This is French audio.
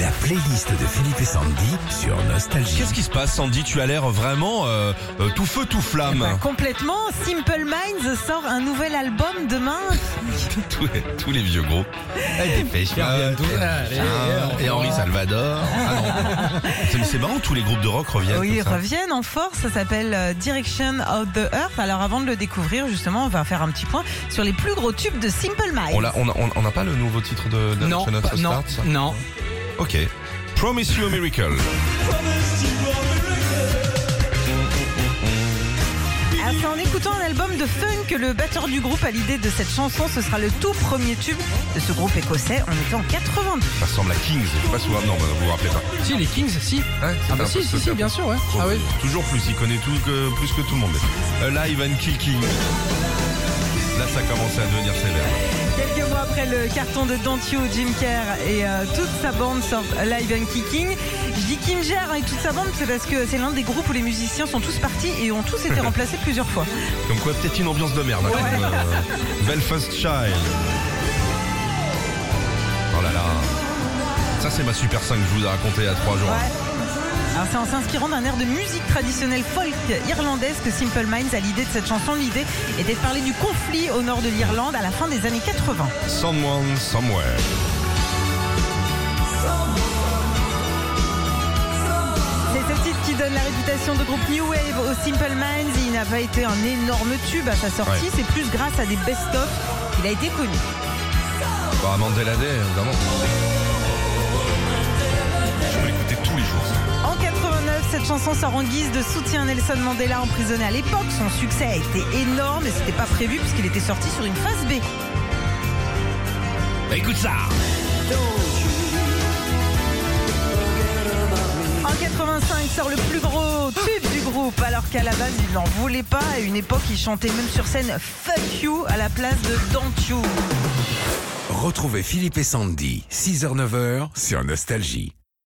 La playlist de Philippe et Sandy sur Nostalgie. Qu'est-ce qui se passe, Sandy? Tu as l'air vraiment euh, euh, tout feu, tout flamme. Bah, complètement. Simple Minds sort un nouvel album demain. tous, les, tous les vieux groupes. Eh, Dépêche Mode, tiens, et Henri Salvador. Ah non. C'est- marrant, tous les groupes de rock reviennent. Oui, ils reviennent en force. Ça s'appelle euh, Direction of the Earth. Alors avant de le découvrir, justement, on va faire un petit point sur les plus gros tubes de Simple Minds. On l'a- on a- on- on n'a pas le nouveau titre de, de Non, notre pas- non, start ça non. Ok. Promise You a Miracle. C'est en écoutant un album de funk que le batteur du groupe a l'idée de cette chanson. Ce sera le tout premier tube de ce groupe écossais. On était en 82. Ça ressemble à Kings. Je sais pas si vous non, vous vous rappelez pas. Si, les Kings, si. Ouais, Ah bah un si, peu si, ce si, que- bien sûr, ouais. Ah oui. Toujours plus, il connaît tout que, plus que tout le monde. Live and Kill King. Là, ça commence à devenir sévère. Quelques mois après le carton de Don't You, Jim Kerr et euh, toute sa bande sortent Live and Kicking. Je dis Kinger et toute sa bande, c'est parce que c'est l'un des groupes où les musiciens sont tous partis et ont tous été remplacés plusieurs fois. Comme quoi, peut-être une ambiance de merde. hein, comme, euh, Belfast Child. Oh là là. Ça, c'est ma Super 5 que je vous ai raconté il y a trois jours. Alors c'est en s'inspirant d'un air de musique traditionnelle folk irlandaise que Simple Minds a l'idée de cette chanson. L'idée était de parler du conflit au nord de l'Irlande à la fin des années 80. Someone, somewhere. C'est ce titre qui donne la réputation de groupe New Wave au Simple Minds. Il n'a pas été un énorme tube à sa sortie, Ouais. c'est plus grâce à des best-of qu'il a été connu. Bah, Mandela Day, évidemment. Chanson sort en guise de soutien à Nelson Mandela emprisonné à l'époque. Son succès a été énorme et c'était pas prévu puisqu'il était sorti sur une phase B. Bah, écoute ça En 85 sort le plus gros tube du groupe alors qu'à la base il n'en voulait pas. À une époque il chantait même sur scène Fuck You à la place de Don't You. Retrouvez Philippe et Sandy, 6h-9h sur Nostalgie.